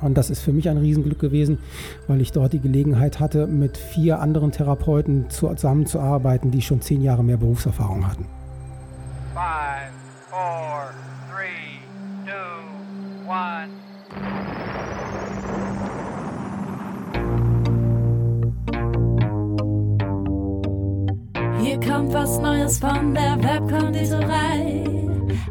Und das ist für mich ein Riesenglück gewesen, weil ich dort die Gelegenheit hatte, mit vier anderen Therapeuten zusammenzuarbeiten, die schon zehn Jahre mehr Berufserfahrung hatten. Five, four, three, two, one. Hier kommt was Neues von der Webkonditorei.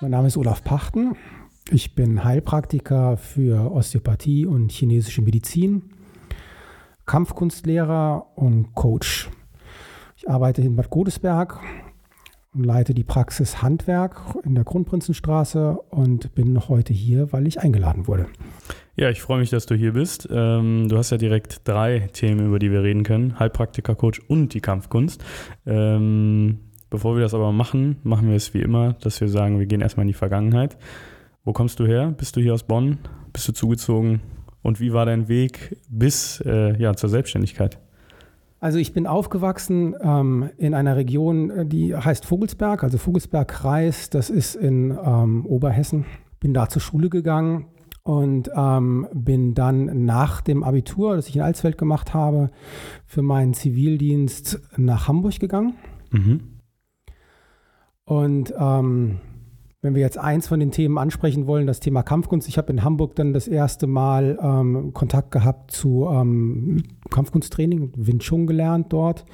Mein Name ist Olaf Pachten. Ich bin Heilpraktiker für Osteopathie und chinesische Medizin, Kampfkunstlehrer und Coach. Ich arbeite in Bad Godesberg und leite die Praxis Handwerk in der Kronprinzenstraße und bin heute hier, weil ich eingeladen wurde. Ja, ich freue mich, dass du hier bist. Ähm, du hast ja direkt drei Themen, über die wir reden können: Heilpraktiker, Coach und die Kampfkunst. Ähm, Bevor wir das aber machen, machen wir es wie immer, dass wir sagen, wir gehen erstmal in die Vergangenheit. Wo kommst du her? Bist du hier aus Bonn? Bist du zugezogen? Und wie war dein Weg bis äh, ja, zur Selbstständigkeit? Also ich bin aufgewachsen ähm, in einer Region, äh, die heißt Vogelsberg, also Vogelsbergkreis, das ist in ähm, Oberhessen. Bin da zur Schule gegangen und ähm, bin dann nach dem Abitur, das ich in Alsfeld gemacht habe, für meinen Zivildienst nach Hamburg gegangen. Mhm. Und ähm, wenn wir jetzt eins von den Themen ansprechen wollen, das Thema Kampfkunst. Ich habe in Hamburg dann das erste Mal ähm, Kontakt gehabt zu ähm, Kampfkunsttraining, Wing Chun gelernt dort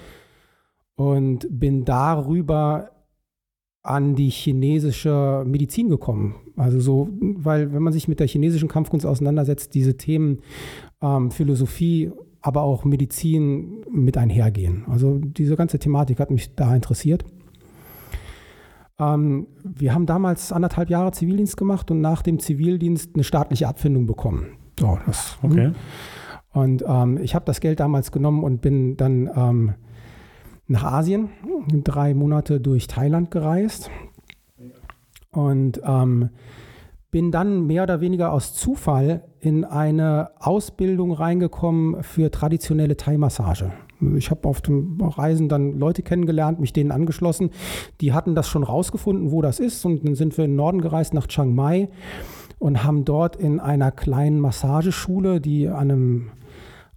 und bin darüber an die chinesische Medizin gekommen. Also so, weil wenn man sich mit der chinesischen Kampfkunst auseinandersetzt, diese Themen ähm, Philosophie, aber auch Medizin mit einhergehen. Also diese ganze Thematik hat mich da interessiert. Ähm, wir haben damals anderthalb Jahre Zivildienst gemacht und nach dem Zivildienst eine staatliche Abfindung bekommen. So, das, hm. okay. Und ähm, ich habe das Geld damals genommen und bin dann ähm, nach Asien, drei Monate durch Thailand gereist. Und ähm, bin dann mehr oder weniger aus Zufall in eine Ausbildung reingekommen für traditionelle Thai-Massage. Ich habe auf dem Reisen dann Leute kennengelernt, mich denen angeschlossen. Die hatten das schon rausgefunden, wo das ist. Und dann sind wir in den Norden gereist nach Chiang Mai und haben dort in einer kleinen Massageschule, die an einem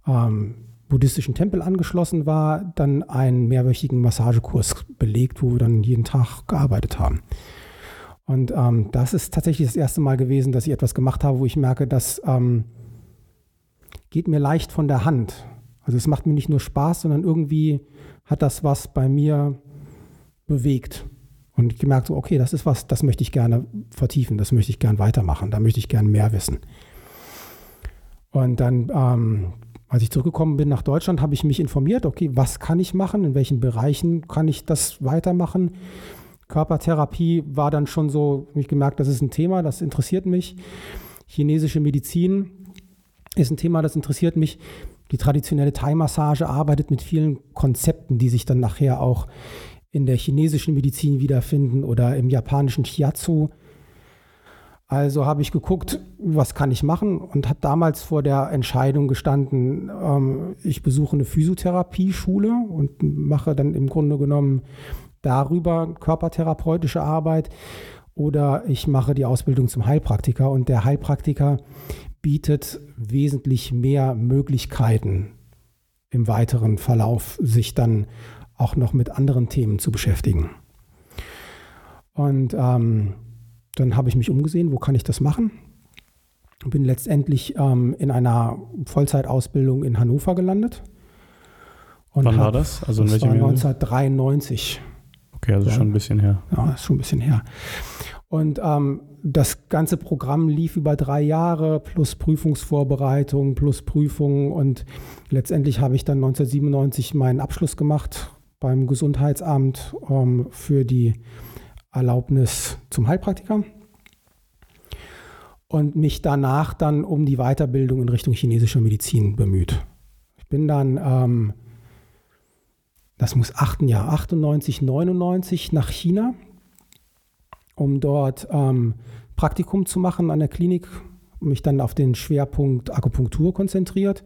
ähm, buddhistischen Tempel angeschlossen war, dann einen mehrwöchigen Massagekurs belegt, wo wir dann jeden Tag gearbeitet haben. Und ähm, das ist tatsächlich das erste Mal gewesen, dass ich etwas gemacht habe, wo ich merke, das ähm, geht mir leicht von der Hand. Also es macht mir nicht nur Spaß, sondern irgendwie hat das was bei mir bewegt. Und ich gemerkt so, okay, das ist was, das möchte ich gerne vertiefen, das möchte ich gerne weitermachen, da möchte ich gerne mehr wissen. Und dann, ähm, als ich zurückgekommen bin nach Deutschland, habe ich mich informiert, okay, was kann ich machen, in welchen Bereichen kann ich das weitermachen. Körpertherapie war dann schon so, ich gemerkt, das ist ein Thema, das interessiert mich. Chinesische Medizin ist ein Thema, das interessiert mich. Die traditionelle Thai-Massage arbeitet mit vielen Konzepten, die sich dann nachher auch in der chinesischen Medizin wiederfinden oder im japanischen Shiatsu. Also habe ich geguckt, was kann ich machen und habe damals vor der Entscheidung gestanden, ähm, ich besuche eine Physiotherapie-Schule und mache dann im Grunde genommen darüber körpertherapeutische Arbeit oder ich mache die Ausbildung zum Heilpraktiker und der Heilpraktiker bietet wesentlich mehr Möglichkeiten im weiteren Verlauf, sich dann auch noch mit anderen Themen zu beschäftigen. Und ähm, dann habe ich mich umgesehen, wo kann ich das machen? Bin letztendlich ähm, in einer Vollzeitausbildung in Hannover gelandet. Und Wann hab, war das? Also in das war 1993. Okay, also ja. schon ein bisschen her. Ja, ist schon ein bisschen her. Und ähm, das ganze Programm lief über drei Jahre plus Prüfungsvorbereitung plus Prüfungen und letztendlich habe ich dann 1997 meinen Abschluss gemacht beim Gesundheitsamt ähm, für die Erlaubnis zum Heilpraktiker. und mich danach dann um die Weiterbildung in Richtung chinesischer Medizin bemüht. Ich bin dann, ähm, das muss achten Jahr, 98, 99 nach China, um dort ähm, Praktikum zu machen an der Klinik, mich dann auf den Schwerpunkt Akupunktur konzentriert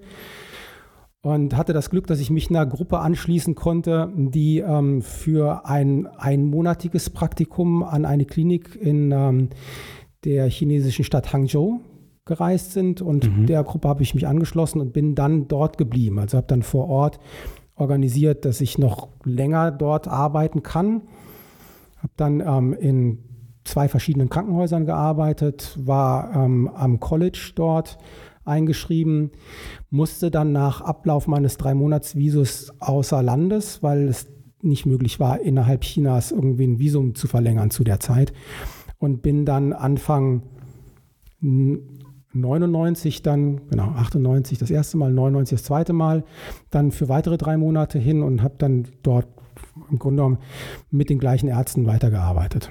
und hatte das Glück, dass ich mich einer Gruppe anschließen konnte, die ähm, für ein einmonatiges Praktikum an eine Klinik in ähm, der chinesischen Stadt Hangzhou gereist sind und mhm. der Gruppe habe ich mich angeschlossen und bin dann dort geblieben. Also habe dann vor Ort organisiert, dass ich noch länger dort arbeiten kann. Habe dann ähm, in zwei verschiedenen Krankenhäusern gearbeitet, war ähm, am College dort eingeschrieben, musste dann nach Ablauf meines drei Monats Visus außer Landes, weil es nicht möglich war, innerhalb Chinas irgendwie ein Visum zu verlängern zu der Zeit und bin dann Anfang 99 dann, genau, 98 das erste Mal, 99 das zweite Mal, dann für weitere drei Monate hin und habe dann dort im Grunde genommen mit den gleichen Ärzten weitergearbeitet.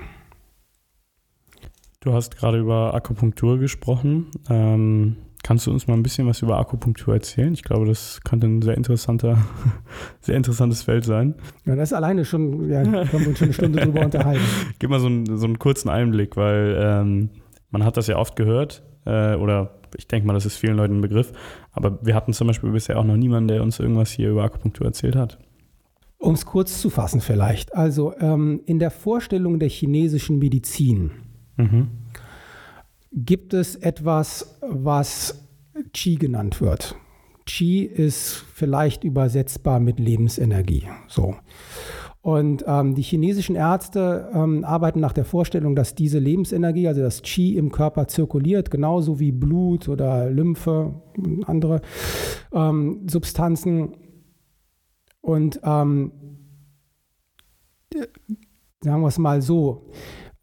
Du hast gerade über Akupunktur gesprochen. Ähm, kannst du uns mal ein bisschen was über Akupunktur erzählen? Ich glaube, das könnte ein sehr interessanter, sehr interessantes Feld sein. Ja, das ist alleine schon, ja, können wir uns schon eine Stunde drüber unterhalten. Gib mal so einen, so einen kurzen Einblick, weil ähm, man hat das ja oft gehört, äh, oder ich denke mal, das ist vielen Leuten ein Begriff, aber wir hatten zum Beispiel bisher auch noch niemanden, der uns irgendwas hier über Akupunktur erzählt hat. Um es kurz zu fassen vielleicht. Also ähm, in der Vorstellung der chinesischen Medizin mhm. gibt es etwas, was Qi genannt wird. Qi ist vielleicht übersetzbar mit Lebensenergie. So. Und ähm, die chinesischen Ärzte ähm, arbeiten nach der Vorstellung, dass diese Lebensenergie, also das Qi im Körper zirkuliert, genauso wie Blut oder Lymphe und andere ähm, Substanzen. Und ähm, sagen wir es mal so,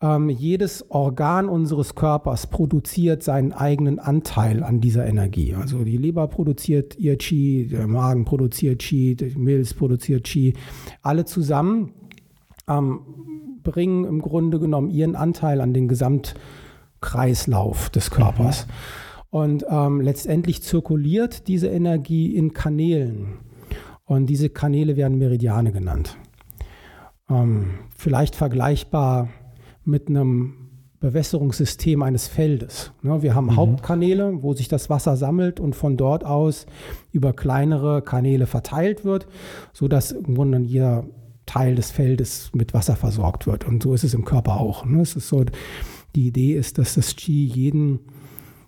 ähm, jedes Organ unseres Körpers produziert seinen eigenen Anteil an dieser Energie. Also die Leber produziert ihr Qi, der Magen produziert Qi, die Milz produziert Qi. Alle zusammen ähm, bringen im Grunde genommen ihren Anteil an den Gesamtkreislauf des Körpers. Mhm. Und ähm, letztendlich zirkuliert diese Energie in Kanälen. Und diese Kanäle werden Meridiane genannt. Ähm, vielleicht vergleichbar mit einem Bewässerungssystem eines Feldes. Ne, wir haben mhm. Hauptkanäle, wo sich das Wasser sammelt und von dort aus über kleinere Kanäle verteilt wird, sodass im Grunde jeder Teil des Feldes mit Wasser versorgt wird. Und so ist es im Körper auch. Ne. Es ist so, die Idee ist, dass das Qi jeden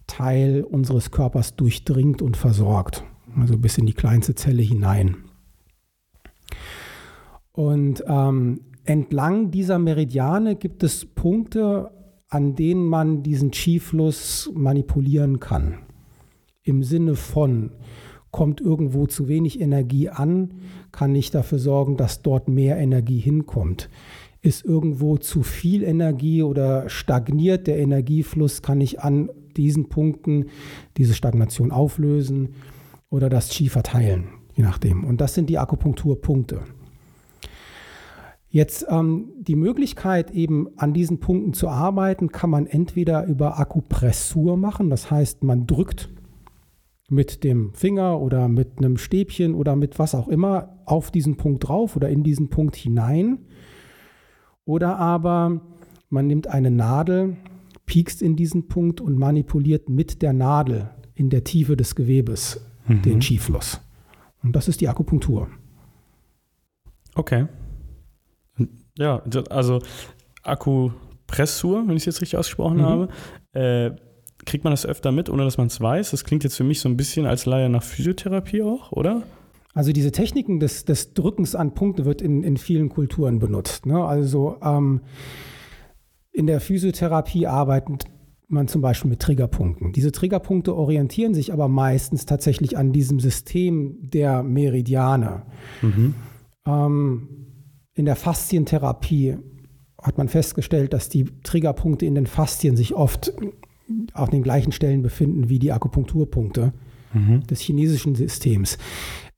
Teil unseres Körpers durchdringt und versorgt. Also bis in die kleinste Zelle hinein. Und ähm, entlang dieser Meridiane gibt es Punkte, an denen man diesen Qi-Fluss manipulieren kann. Im Sinne von, kommt irgendwo zu wenig Energie an, kann ich dafür sorgen, dass dort mehr Energie hinkommt. Ist irgendwo zu viel Energie oder stagniert der Energiefluss, kann ich an diesen Punkten diese Stagnation auflösen oder das Qi verteilen, je nachdem. Und das sind die Akupunkturpunkte. Jetzt ähm, die Möglichkeit, eben an diesen Punkten zu arbeiten, kann man entweder über Akupressur machen, das heißt, man drückt mit dem Finger oder mit einem Stäbchen oder mit was auch immer auf diesen Punkt drauf oder in diesen Punkt hinein. Oder aber man nimmt eine Nadel, piekst in diesen Punkt und manipuliert mit der Nadel in der Tiefe des Gewebes mhm. den Skifluss. Und das ist die Akupunktur. Okay. Ja, also Akupressur, wenn ich es jetzt richtig ausgesprochen mhm. habe. Äh, kriegt man das öfter mit, ohne dass man es weiß? Das klingt jetzt für mich so ein bisschen als Laie nach Physiotherapie auch, oder? Also diese Techniken des, des Drückens an Punkte wird in, in vielen Kulturen benutzt. Ne? Also ähm, in der Physiotherapie arbeitet man zum Beispiel mit Triggerpunkten. Diese Triggerpunkte orientieren sich aber meistens tatsächlich an diesem System der Meridiane. Mhm. Ähm, in der Faszientherapie hat man festgestellt, dass die Triggerpunkte in den Faszien sich oft auf den gleichen Stellen befinden wie die Akupunkturpunkte mhm. des chinesischen Systems.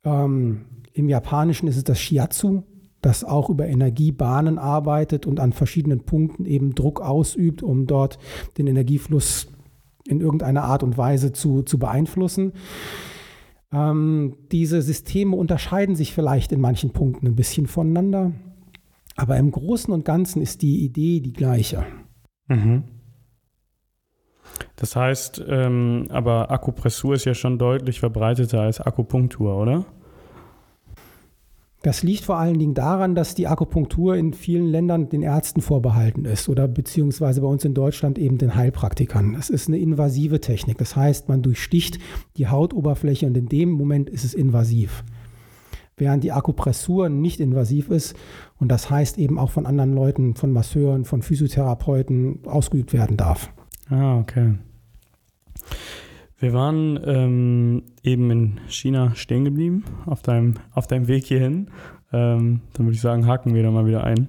Ähm, Im Japanischen ist es das Shiatsu, das auch über Energiebahnen arbeitet und an verschiedenen Punkten eben Druck ausübt, um dort den Energiefluss in irgendeiner Art und Weise zu, zu beeinflussen. Ähm, diese Systeme unterscheiden sich vielleicht in manchen Punkten ein bisschen voneinander, aber im Großen und Ganzen ist die Idee die gleiche. Mhm. Das heißt, ähm, aber Akupressur ist ja schon deutlich verbreiteter als Akupunktur, oder? Das liegt vor allen Dingen daran, dass die Akupunktur in vielen Ländern den Ärzten vorbehalten ist oder beziehungsweise bei uns in Deutschland eben den Heilpraktikern. Es ist eine invasive Technik. Das heißt, man durchsticht die Hautoberfläche und in dem Moment ist es invasiv. Während die Akupressur nicht invasiv ist und das heißt eben auch von anderen Leuten, von Masseuren, von Physiotherapeuten ausgeübt werden darf. Ah, okay. Wir waren ähm, eben in China stehen geblieben, auf deinem, auf deinem Weg hierhin. Ähm, dann würde ich sagen, haken wir da mal wieder ein.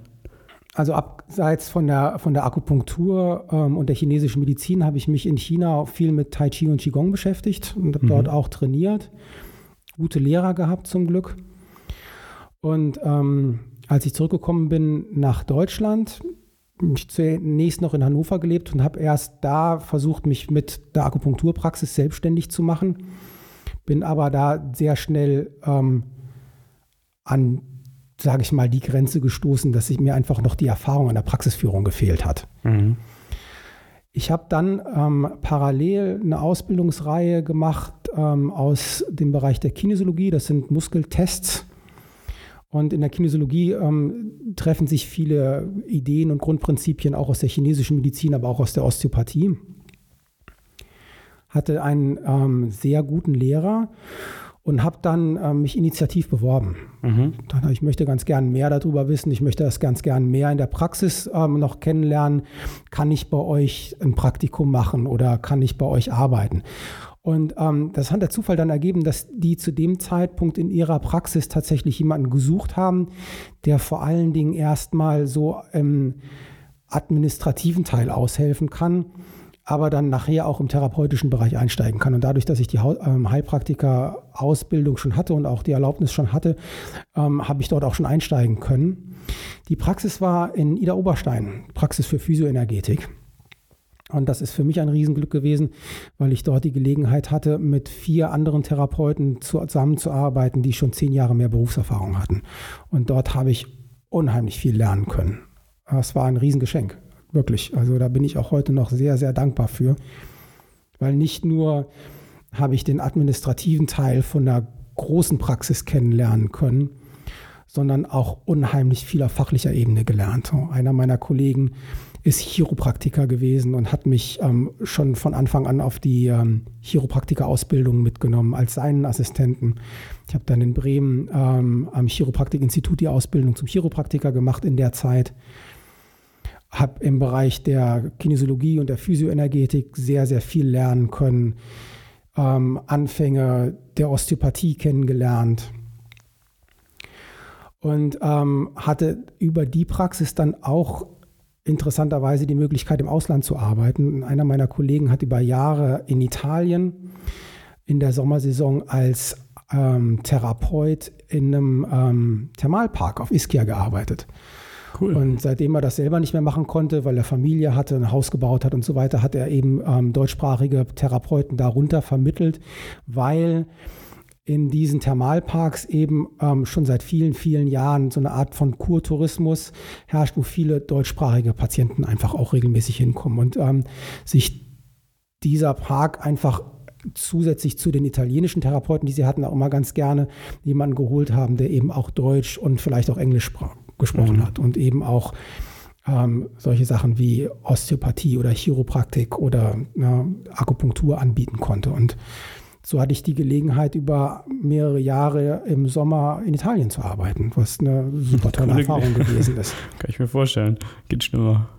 Also abseits von der, von der Akupunktur ähm, und der chinesischen Medizin habe ich mich in China viel mit Tai Chi und Qigong beschäftigt und habe mhm. dort auch trainiert. Gute Lehrer gehabt zum Glück. Und ähm, als ich zurückgekommen bin nach Deutschland, ich zunächst noch in Hannover gelebt und habe erst da versucht, mich mit der Akupunkturpraxis selbstständig zu machen. Bin aber da sehr schnell ähm, an, sage ich mal, die Grenze gestoßen, dass ich mir einfach noch die Erfahrung an der Praxisführung gefehlt hat. Mhm. Ich habe dann ähm, parallel eine Ausbildungsreihe gemacht ähm, aus dem Bereich der Kinesiologie. Das sind Muskeltests und in der Kinesiologie ähm, treffen sich viele Ideen und Grundprinzipien auch aus der chinesischen Medizin, aber auch aus der Osteopathie. Hatte einen ähm, sehr guten Lehrer und habe dann ähm, mich initiativ beworben. Mhm. Dann, ich möchte ganz gern mehr darüber wissen, ich möchte das ganz gern mehr in der Praxis ähm, noch kennenlernen. Kann ich bei euch ein Praktikum machen oder kann ich bei euch arbeiten? Und ähm, das hat der Zufall dann ergeben, dass die zu dem Zeitpunkt in ihrer Praxis tatsächlich jemanden gesucht haben, der vor allen Dingen erstmal so im administrativen Teil aushelfen kann, aber dann nachher auch im therapeutischen Bereich einsteigen kann. Und dadurch, dass ich die ähm, Heilpraktiker-Ausbildung schon hatte und auch die Erlaubnis schon hatte, ähm, habe ich dort auch schon einsteigen können. Die Praxis war in Ida Oberstein, Praxis für Physioenergetik. Und das ist für mich ein Riesenglück gewesen, weil ich dort die Gelegenheit hatte, mit vier anderen Therapeuten zusammenzuarbeiten, die schon zehn Jahre mehr Berufserfahrung hatten. Und dort habe ich unheimlich viel lernen können. Das war ein Riesengeschenk, wirklich. Also da bin ich auch heute noch sehr, sehr dankbar für, weil nicht nur habe ich den administrativen Teil von der großen Praxis kennenlernen können, sondern auch unheimlich viel auf fachlicher Ebene gelernt. Einer meiner Kollegen ist Chiropraktiker gewesen und hat mich ähm, schon von Anfang an auf die ähm, Chiropraktiker-Ausbildung mitgenommen als seinen Assistenten. Ich habe dann in Bremen ähm, am Chiropraktikinstitut die Ausbildung zum Chiropraktiker gemacht in der Zeit. Habe im Bereich der Kinesiologie und der Physioenergetik sehr, sehr viel lernen können. Ähm, Anfänge der Osteopathie kennengelernt und ähm, hatte über die Praxis dann auch interessanterweise die Möglichkeit, im Ausland zu arbeiten. Einer meiner Kollegen hat über Jahre in Italien in der Sommersaison als ähm, Therapeut in einem ähm, Thermalpark auf Ischia gearbeitet. Cool. Und seitdem er das selber nicht mehr machen konnte, weil er Familie hatte, ein Haus gebaut hat und so weiter, hat er eben ähm, deutschsprachige Therapeuten darunter vermittelt, weil in diesen Thermalparks eben ähm, schon seit vielen, vielen Jahren so eine Art von Kurtourismus herrscht, wo viele deutschsprachige Patienten einfach auch regelmäßig hinkommen und ähm, sich dieser Park einfach zusätzlich zu den italienischen Therapeuten, die sie hatten, auch immer ganz gerne jemanden geholt haben, der eben auch Deutsch und vielleicht auch Englisch gesprochen mhm. hat und eben auch ähm, solche Sachen wie Osteopathie oder Chiropraktik oder ja, Akupunktur anbieten konnte. Und so hatte ich die Gelegenheit, über mehrere Jahre im Sommer in Italien zu arbeiten, was eine super tolle Coole Erfahrung gewesen ist. Kann ich mir vorstellen. Geht schlimmer.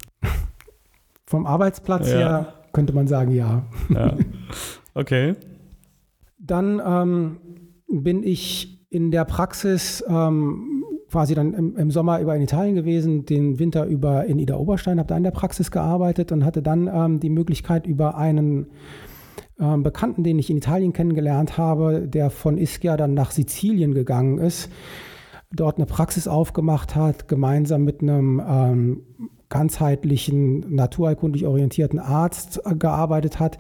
Vom Arbeitsplatz ja. her könnte man sagen, ja. ja. Okay. Dann ähm, bin ich in der Praxis ähm, quasi dann im, im, Sommer über in Italien gewesen, den Winter über in Ida Oberstein, habe da in der Praxis gearbeitet und hatte dann ähm, die Möglichkeit über einen Bekannten, den ich in Italien kennengelernt habe, der von Ischia dann nach Sizilien gegangen ist, dort eine Praxis aufgemacht hat, gemeinsam mit einem ähm, ganzheitlichen, naturheilkundlich orientierten Arzt gearbeitet hat,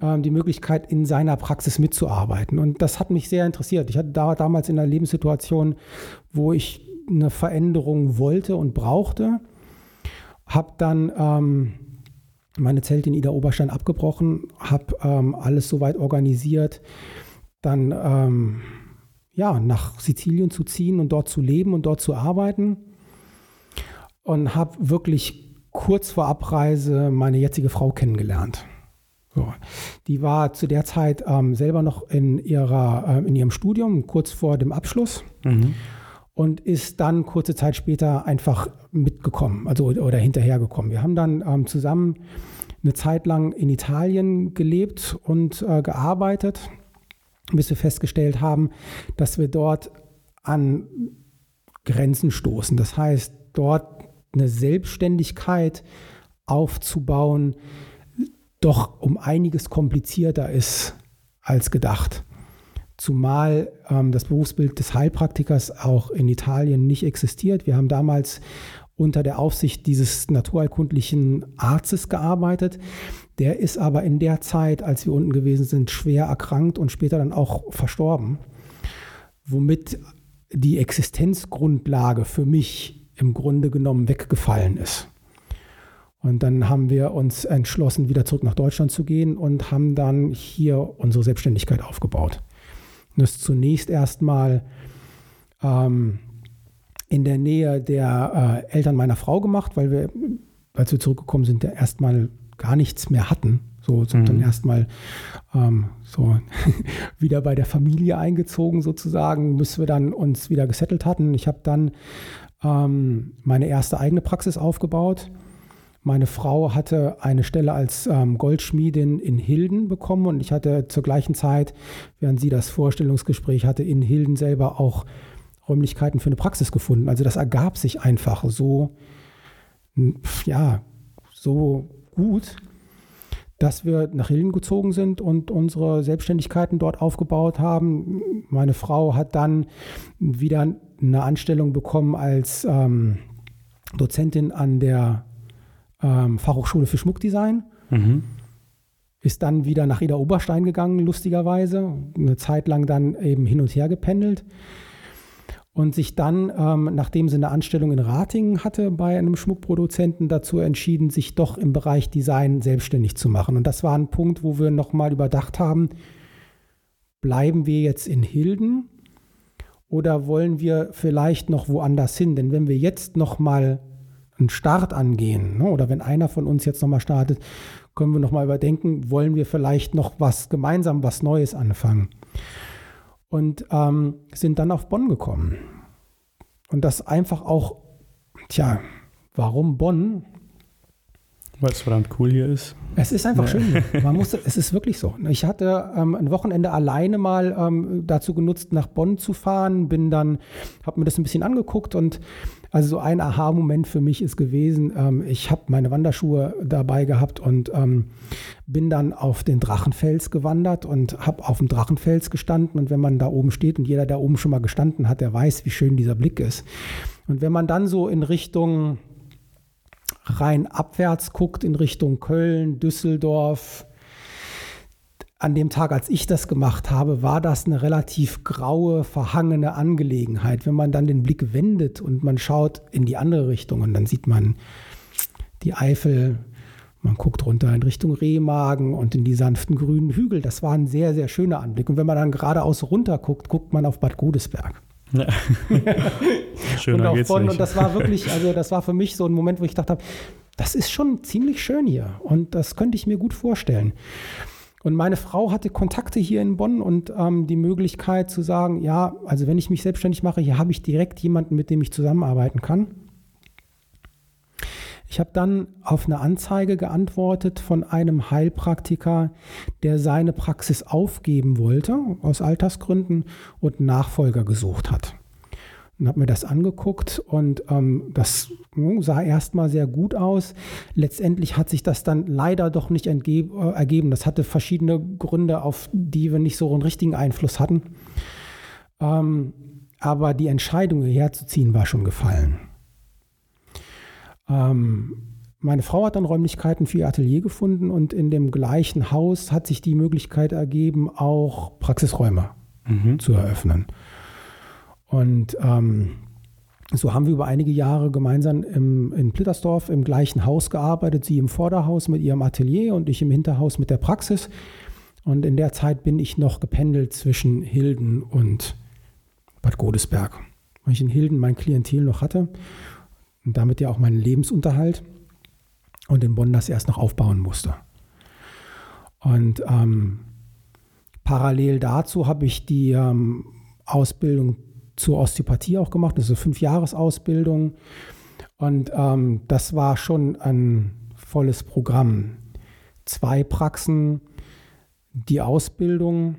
ähm, die Möglichkeit, in seiner Praxis mitzuarbeiten. Und das hat mich sehr interessiert. Ich hatte da, damals in einer Lebenssituation, wo ich eine Veränderung wollte und brauchte, habe dann ähm, meine Zelte in Ida Oberstein abgebrochen, habe ähm, alles soweit organisiert, dann ähm, ja, nach Sizilien zu ziehen und dort zu leben und dort zu arbeiten und habe wirklich kurz vor Abreise meine jetzige Frau kennengelernt. So. Die war zu der Zeit ähm, selber noch in, ihrer, äh, in ihrem Studium, kurz vor dem Abschluss. Mhm. Und ist dann kurze Zeit später einfach mitgekommen, also oder hinterhergekommen. Wir haben dann ähm, zusammen eine Zeit lang in Italien gelebt und äh, gearbeitet, bis wir festgestellt haben, dass wir dort an Grenzen stoßen. Das heißt, dort eine Selbstständigkeit aufzubauen, doch um einiges komplizierter ist als gedacht. Zumal ähm, das Berufsbild des Heilpraktikers auch in Italien nicht existiert. Wir haben damals unter der Aufsicht dieses naturheilkundlichen Arztes gearbeitet. Der ist aber in der Zeit, als wir unten gewesen sind, schwer erkrankt und später dann auch verstorben, womit die Existenzgrundlage für mich im Grunde genommen weggefallen ist. Und dann haben wir uns entschlossen, wieder zurück nach Deutschland zu gehen und haben dann hier unsere Selbstständigkeit aufgebaut. Das zunächst erstmal ähm, in der Nähe der äh, Eltern meiner Frau gemacht, weil wir, als wir zurückgekommen sind, ja erstmal gar nichts mehr hatten. So sind mhm. dann erstmal ähm, so wieder bei der Familie eingezogen sozusagen, bis wir dann uns wieder gesettelt hatten. Ich habe dann ähm, meine erste eigene Praxis aufgebaut. Meine Frau hatte eine Stelle als ähm, Goldschmiedin in Hilden bekommen und ich hatte zur gleichen Zeit, während sie das Vorstellungsgespräch hatte, in Hilden selber auch Räumlichkeiten für eine Praxis gefunden. Also das ergab sich einfach so, ja, so gut, dass wir nach Hilden gezogen sind und unsere Selbstständigkeiten dort aufgebaut haben. Meine Frau hat dann wieder eine Anstellung bekommen als ähm, Dozentin an der ähm, Fachhochschule für Schmuckdesign. Mhm. Ist dann wieder nach Ida Oberstein gegangen, lustigerweise. Eine Zeit lang dann eben hin und her gependelt. Und sich dann, ähm, nachdem sie eine Anstellung in Ratingen hatte bei einem Schmuckproduzenten, dazu entschieden, sich doch im Bereich Design selbstständig zu machen. Und das war ein Punkt, wo wir nochmal überdacht haben, bleiben wir jetzt in Hilden oder wollen wir vielleicht noch woanders hin? Denn wenn wir jetzt nochmal einen Start angehen, ne, oder wenn einer von uns jetzt nochmal startet, können wir nochmal überdenken, wollen wir vielleicht noch was gemeinsam, was Neues anfangen. Und ähm, sind dann auf Bonn gekommen. Und das einfach auch, tja, warum Bonn? Weil es verdammt cool hier ist. Es ist einfach ja. schön. Man muss, es ist wirklich so. Ich hatte ähm, ein Wochenende alleine mal ähm, dazu genutzt, nach Bonn zu fahren, bin dann, habe mir das ein bisschen angeguckt und also so ein Aha-Moment für mich ist gewesen, ähm, ich habe meine Wanderschuhe dabei gehabt und ähm, bin dann auf den Drachenfels gewandert und habe auf dem Drachenfels gestanden. Und wenn man da oben steht und jeder, der oben schon mal gestanden hat, der weiß, wie schön dieser Blick ist. Und wenn man dann so in Richtung rein abwärts guckt, in Richtung Köln, Düsseldorf, an dem Tag, als ich das gemacht habe, war das eine relativ graue, verhangene Angelegenheit. Wenn man dann den Blick wendet und man schaut in die andere Richtung und dann sieht man die Eifel, man guckt runter in Richtung Rehmagen und in die sanften grünen Hügel. Das war ein sehr, sehr schöner Anblick. Und wenn man dann geradeaus runter guckt, guckt man auf Bad Godesberg. Ja. Schöner und, Bonn, und das war wirklich, also das war für mich so ein Moment, wo ich dachte, das ist schon ziemlich schön hier und das könnte ich mir gut vorstellen. Und meine Frau hatte Kontakte hier in Bonn und ähm, die Möglichkeit zu sagen, ja, also wenn ich mich selbstständig mache, hier habe ich direkt jemanden, mit dem ich zusammenarbeiten kann. Ich habe dann auf eine Anzeige geantwortet von einem Heilpraktiker, der seine Praxis aufgeben wollte, aus Altersgründen, und Nachfolger gesucht hat und habe mir das angeguckt und ähm, das hm, sah erstmal sehr gut aus. Letztendlich hat sich das dann leider doch nicht äh, ergeben. Das hatte verschiedene Gründe, auf die wir nicht so einen richtigen Einfluss hatten. Ähm, aber die Entscheidung hierher zu ziehen war schon gefallen. Ähm, meine Frau hat dann Räumlichkeiten für ihr Atelier gefunden und in dem gleichen Haus hat sich die Möglichkeit ergeben, auch Praxisräume mhm. zu eröffnen. Und ähm, so haben wir über einige Jahre gemeinsam im, in Plittersdorf im gleichen Haus gearbeitet. Sie im Vorderhaus mit ihrem Atelier und ich im Hinterhaus mit der Praxis. Und in der Zeit bin ich noch gependelt zwischen Hilden und Bad Godesberg, weil ich in Hilden mein Klientel noch hatte und damit ja auch meinen Lebensunterhalt und in Bonn das erst noch aufbauen musste. Und ähm, parallel dazu habe ich die ähm, Ausbildung zur Osteopathie auch gemacht, das ist eine Fünfjahresausbildung. Und ähm, das war schon ein volles Programm. Zwei Praxen, die Ausbildung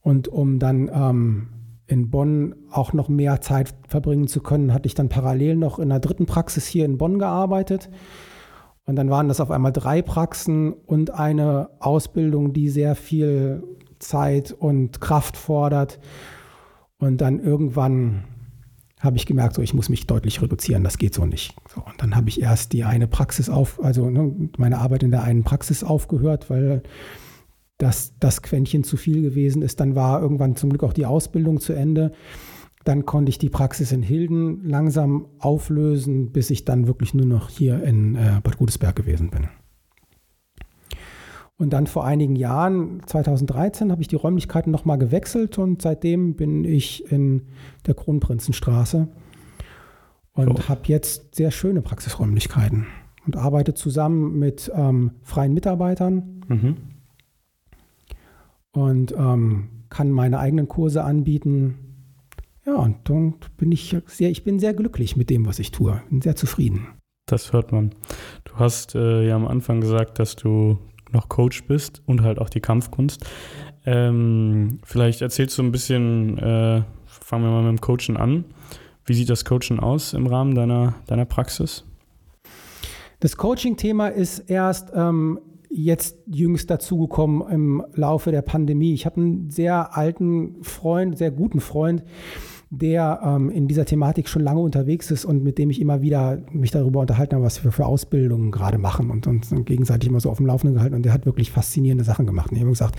und um dann ähm, in Bonn auch noch mehr Zeit verbringen zu können, hatte ich dann parallel noch in einer dritten Praxis hier in Bonn gearbeitet. Und dann waren das auf einmal drei Praxen und eine Ausbildung, die sehr viel Zeit und Kraft fordert. Und dann irgendwann habe ich gemerkt, so ich muss mich deutlich reduzieren, das geht so nicht. So, und dann habe ich erst die eine Praxis auf, also ne, meine Arbeit in der einen Praxis aufgehört, weil das, das Quäntchen zu viel gewesen ist. Dann war irgendwann zum Glück auch die Ausbildung zu Ende. Dann konnte ich die Praxis in Hilden langsam auflösen, bis ich dann wirklich nur noch hier in äh, Bad Godesberg gewesen bin. Und dann vor einigen Jahren, 2013, habe ich die Räumlichkeiten nochmal gewechselt und seitdem bin ich in der Kronprinzenstraße und oh. habe jetzt sehr schöne Praxisräumlichkeiten und arbeite zusammen mit ähm, freien Mitarbeitern. Mhm und ähm, kann meine eigenen Kurse anbieten. Ja, und dann bin ich sehr, ich bin sehr glücklich mit dem, was ich tue. Bin sehr zufrieden. Das hört man. Du hast äh, ja am Anfang gesagt, dass du noch Coach bist und halt auch die Kampfkunst. Ähm, vielleicht erzählst du ein bisschen, äh, fangen wir mal mit dem Coachen an. Wie sieht das Coachen aus im Rahmen deiner, deiner Praxis? Das Coaching-Thema ist erst ähm, jetzt jüngst dazugekommen im Laufe der Pandemie. Ich habe einen sehr alten Freund, sehr guten Freund, der ähm, in dieser Thematik schon lange unterwegs ist und mit dem ich immer wieder mich darüber unterhalten habe, was wir für Ausbildungen gerade machen und uns gegenseitig immer so auf dem Laufenden gehalten. Und der hat wirklich faszinierende Sachen gemacht. Und ich habe gesagt,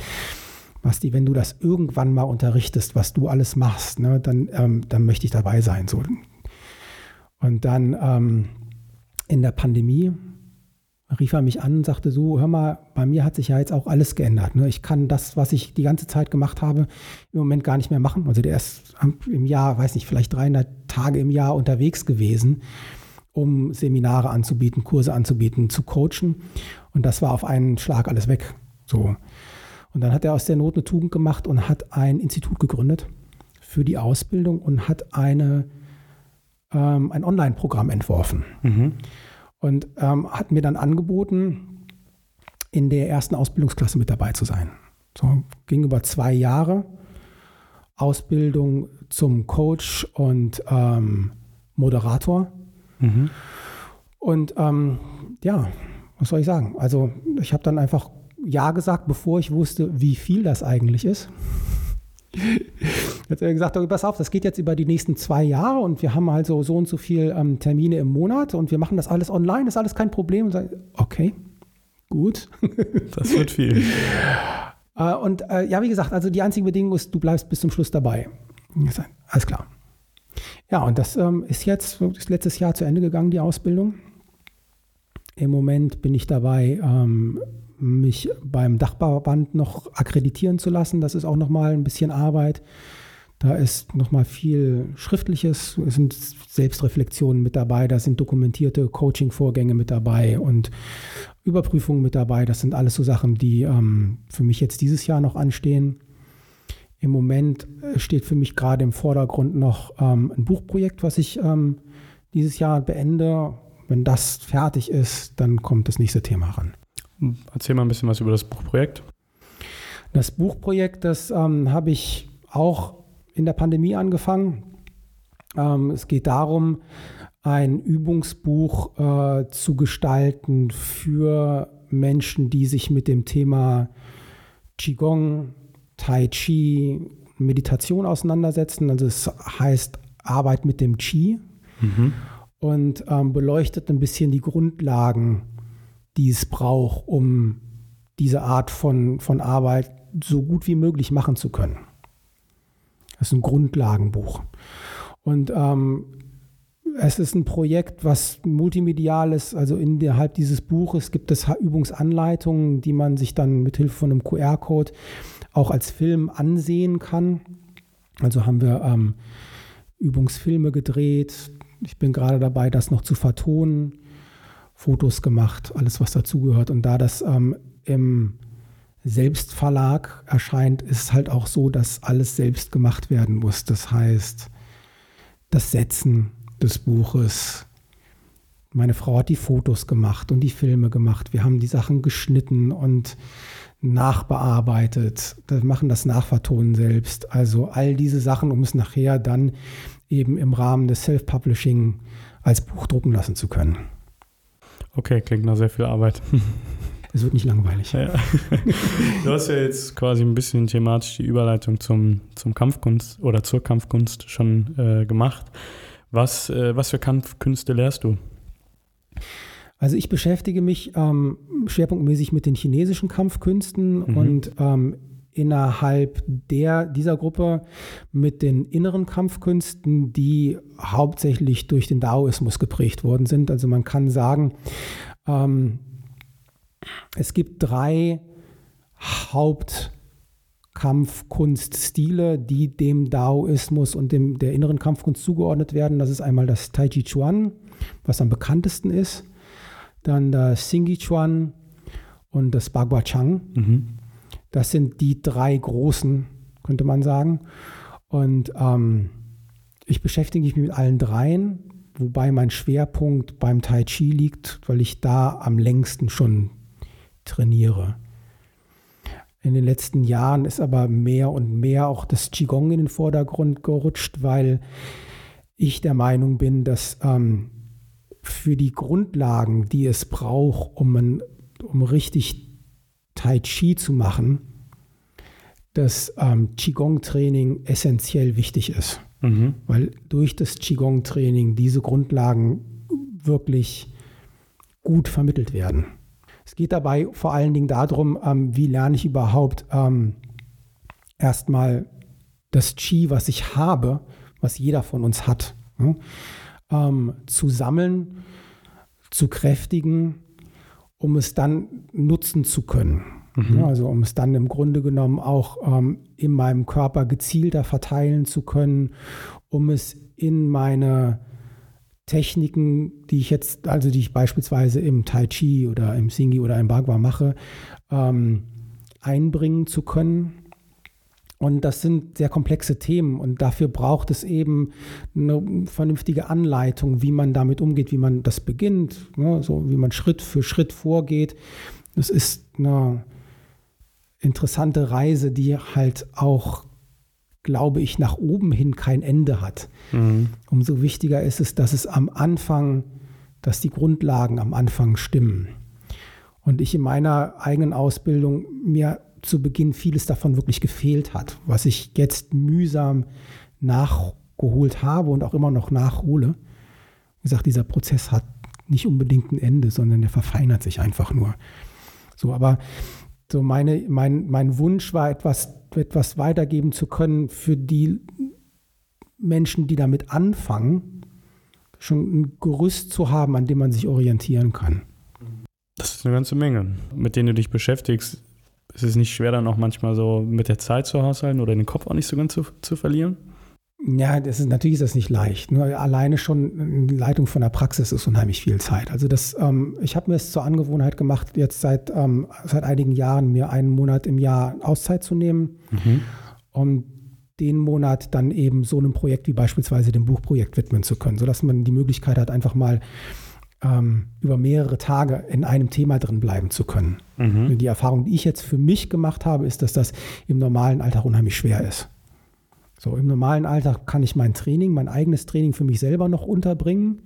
Basti, wenn du das irgendwann mal unterrichtest, was du alles machst, ne, dann, ähm, dann möchte ich dabei sein. So. Und dann ähm, in der Pandemie rief er mich an und sagte so, hör mal, bei mir hat sich ja jetzt auch alles geändert. Ne? Ich kann das, was ich die ganze Zeit gemacht habe, im Moment gar nicht mehr machen. Also der ist im Jahr, weiß nicht, vielleicht 300 Tage im Jahr unterwegs gewesen, um Seminare anzubieten, Kurse anzubieten, zu coachen. Und das war auf einen Schlag alles weg. So. Und dann hat er aus der Not eine Tugend gemacht und hat ein Institut gegründet für die Ausbildung und hat eine, ähm, ein Online-Programm entworfen. Mhm und ähm, hat mir dann angeboten, in der ersten Ausbildungsklasse mit dabei zu sein. So ging über zwei Jahre Ausbildung zum Coach und ähm, Moderator. Mhm. Und ähm, ja, was soll ich sagen? Also ich habe dann einfach Ja gesagt, bevor ich wusste, wie viel das eigentlich ist hat er gesagt, pass auf, das geht jetzt über die nächsten zwei Jahre und wir haben also so und so viele ähm, Termine im Monat und wir machen das alles online, ist alles kein Problem. Und sag, okay, gut. Das wird viel. äh, und äh, ja, wie gesagt, also die einzige Bedingung ist, du bleibst bis zum Schluss dabei. Alles klar. Ja, und das ähm, ist jetzt ist letztes Jahr zu Ende gegangen, die Ausbildung. Im Moment bin ich dabei, ähm, mich beim Dachverband noch akkreditieren zu lassen. Das ist auch nochmal ein bisschen Arbeit. Da ist nochmal viel Schriftliches, es sind Selbstreflexionen mit dabei, da sind dokumentierte Coaching-Vorgänge mit dabei und Überprüfungen mit dabei. Das sind alles so Sachen, die ähm, für mich jetzt dieses Jahr noch anstehen. Im Moment äh, steht für mich gerade im Vordergrund noch ähm, ein Buchprojekt, was ich ähm, dieses Jahr beende. Wenn das fertig ist, dann kommt das nächste Thema ran. Erzähl mal ein bisschen was über das Buchprojekt. Das Buchprojekt, das ähm, habe ich auch in der Pandemie angefangen. Ähm, es geht darum, ein Übungsbuch äh, zu gestalten für Menschen, die sich mit dem Thema Qigong, Tai Chi, Meditation auseinandersetzen. Also es heißt Arbeit mit dem Qi. Mhm. und ähm, beleuchtet ein bisschen die Grundlagen, die es braucht, um diese Art von, von Arbeit so gut wie möglich machen zu können. Das ist ein Grundlagenbuch. Und ähm, es ist ein Projekt, was multimedial ist. Also innerhalb dieses Buches gibt es Übungsanleitungen, die man sich dann mit Hilfe von einem QR-Code auch als Film ansehen kann. Also haben wir ähm, Übungsfilme gedreht. Ich bin gerade dabei, das noch zu vertonen. Fotos gemacht, alles was dazugehört. Und da das ähm, im Selbstverlag erscheint, ist halt auch so, dass alles selbst gemacht werden muss. Das heißt, das Setzen des Buches. Meine Frau hat die Fotos gemacht und die Filme gemacht. Wir haben die Sachen geschnitten und nachbearbeitet. Wir machen das Nachvertonen selbst. Also all diese Sachen, um es nachher dann eben im Rahmen des Self-Publishing als Buch drucken lassen zu können. Okay, klingt nach sehr viel Arbeit. Es wird nicht langweilig. Ja. Du hast ja jetzt quasi ein bisschen thematisch die Überleitung zum, zum Kampfkunst oder zur Kampfkunst schon äh, gemacht. Was, äh, was für Kampfkünste lehrst du? Also ich beschäftige mich ähm, schwerpunktmäßig mit den chinesischen Kampfkünsten mhm. und ähm, innerhalb der, dieser Gruppe mit den inneren Kampfkünsten, die hauptsächlich durch den Daoismus geprägt worden sind. Also man kann sagen, ähm, es gibt drei Hauptkampfkunststile, die dem Daoismus und dem, der inneren Kampfkunst zugeordnet werden. Das ist einmal das Tai Chi Chuan, was am bekanntesten ist. Dann das Xingyi Chuan und das Bagua Chang. Mhm. Das sind die drei großen, könnte man sagen. Und ähm, ich beschäftige mich mit allen dreien, wobei mein Schwerpunkt beim Tai Chi liegt, weil ich da am längsten schon trainiere. In den letzten Jahren ist aber mehr und mehr auch das Qigong in den Vordergrund gerutscht, weil ich der Meinung bin, dass ähm, für die Grundlagen, die es braucht, um, ein, um richtig Tai Chi zu machen, das ähm, Qigong-Training essentiell wichtig ist. Mhm. Weil durch das Qigong-Training diese Grundlagen wirklich gut vermittelt werden. Es geht dabei vor allen Dingen darum, ähm, wie lerne ich überhaupt ähm, erstmal das Qi, was ich habe, was jeder von uns hat, ne? ähm, zu sammeln, zu kräftigen, um es dann nutzen zu können. Mhm. Ja, also um es dann im Grunde genommen auch ähm, in meinem Körper gezielter verteilen zu können, um es in meine Techniken, die ich jetzt, also die ich beispielsweise im Tai Chi oder im Singi oder im Bagua mache, ähm, einbringen zu können. Und das sind sehr komplexe Themen und dafür braucht es eben eine vernünftige Anleitung, wie man damit umgeht, wie man das beginnt, ne, so wie man Schritt für Schritt vorgeht. Das ist eine interessante Reise, die halt auch glaube ich, nach oben hin kein Ende hat. Mhm. Umso wichtiger ist es, dass es am Anfang, dass die Grundlagen am Anfang stimmen. Und ich in meiner eigenen Ausbildung mir zu Beginn vieles davon wirklich gefehlt hat, was ich jetzt mühsam nachgeholt habe und auch immer noch nachhole. Wie gesagt, dieser Prozess hat nicht unbedingt ein Ende, sondern der verfeinert sich einfach nur. So, aber so meine, mein, mein Wunsch war, etwas, etwas weitergeben zu können für die Menschen, die damit anfangen, schon ein Gerüst zu haben, an dem man sich orientieren kann. Das ist eine ganze Menge, mit denen du dich beschäftigst. Ist es nicht schwer, dann auch manchmal so mit der Zeit zu haushalten oder den Kopf auch nicht so ganz zu, zu verlieren? Ja, das ist, natürlich ist das nicht leicht. Nur alleine schon die Leitung von der Praxis ist unheimlich viel Zeit. Also das, ähm, ich habe mir es zur Angewohnheit gemacht, jetzt seit, ähm, seit einigen Jahren mir einen Monat im Jahr Auszeit zu nehmen, mhm. um den Monat dann eben so einem Projekt wie beispielsweise dem Buchprojekt widmen zu können, sodass man die Möglichkeit hat, einfach mal ähm, über mehrere Tage in einem Thema drin bleiben zu können. Mhm. Die Erfahrung, die ich jetzt für mich gemacht habe, ist, dass das im normalen Alltag unheimlich schwer ist. So im normalen Alltag kann ich mein Training, mein eigenes Training für mich selber noch unterbringen.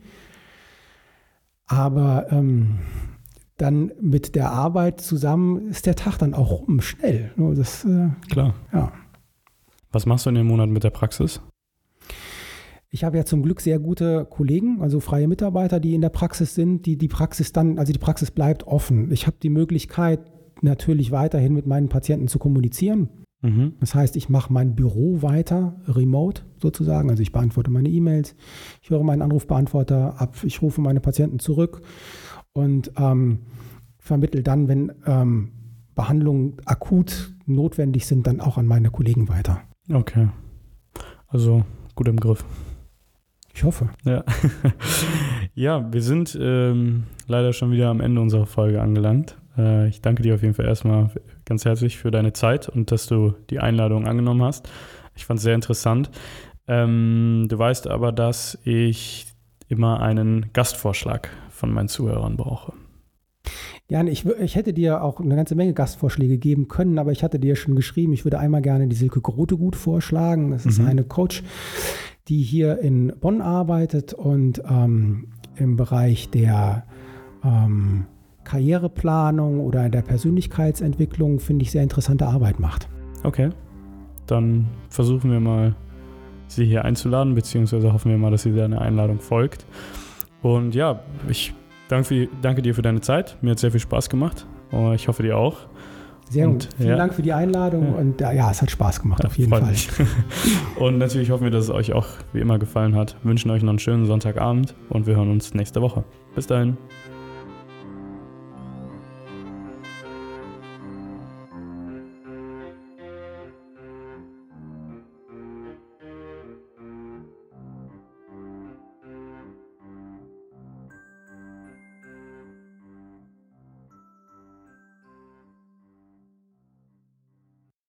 Aber ähm, dann mit der Arbeit zusammen ist der Tag dann auch rum, schnell. Das, äh, Klar. Ja. Was machst du in dem Monat mit der Praxis? ich habe ja zum Glück sehr gute Kollegen, also freie Mitarbeiter, die in der Praxis sind, die die Praxis dann, also die Praxis bleibt offen. Ich habe die Möglichkeit, natürlich weiterhin mit meinen Patienten zu kommunizieren. Mhm. Das heißt, ich mache mein Büro weiter, remote sozusagen. Also ich beantworte meine E-Mails, ich höre meinen Anrufbeantworter ab, ich rufe meine Patienten zurück und ähm, vermittle dann, wenn ähm, Behandlungen akut notwendig sind, dann auch an meine Kollegen weiter. Okay. Also gut im Griff. Ich hoffe. Ja, ja wir sind ähm, leider schon wieder am Ende unserer Folge angelangt. Äh, ich danke dir auf jeden Fall erstmal ganz herzlich für deine Zeit und dass du die Einladung angenommen hast. Ich fand es sehr interessant. Ähm, du weißt aber, dass ich immer einen Gastvorschlag von meinen Zuhörern brauche. Ja, ich, ich hätte dir auch eine ganze Menge Gastvorschläge geben können, aber ich hatte dir schon geschrieben, ich würde einmal gerne die Silke Grote gut vorschlagen. Das ist mhm. eine Coach, die hier in Bonn arbeitet und ähm, im Bereich der ähm, Karriereplanung oder in der Persönlichkeitsentwicklung, finde ich, sehr interessante Arbeit macht. Okay, dann versuchen wir mal, sie hier einzuladen, beziehungsweise hoffen wir mal, dass sie deiner Einladung folgt. Und ja, ich danke, danke dir für deine Zeit. Mir hat sehr viel Spaß gemacht. Ich hoffe, dir auch. Sehr und, gut. Vielen ja. Dank für die Einladung ja. und ja, es hat Spaß gemacht, auf jeden Fall. Und natürlich hoffen wir, dass es euch auch wie immer gefallen hat. Wünschen euch noch einen schönen Sonntagabend und wir hören uns nächste Woche. Bis dahin.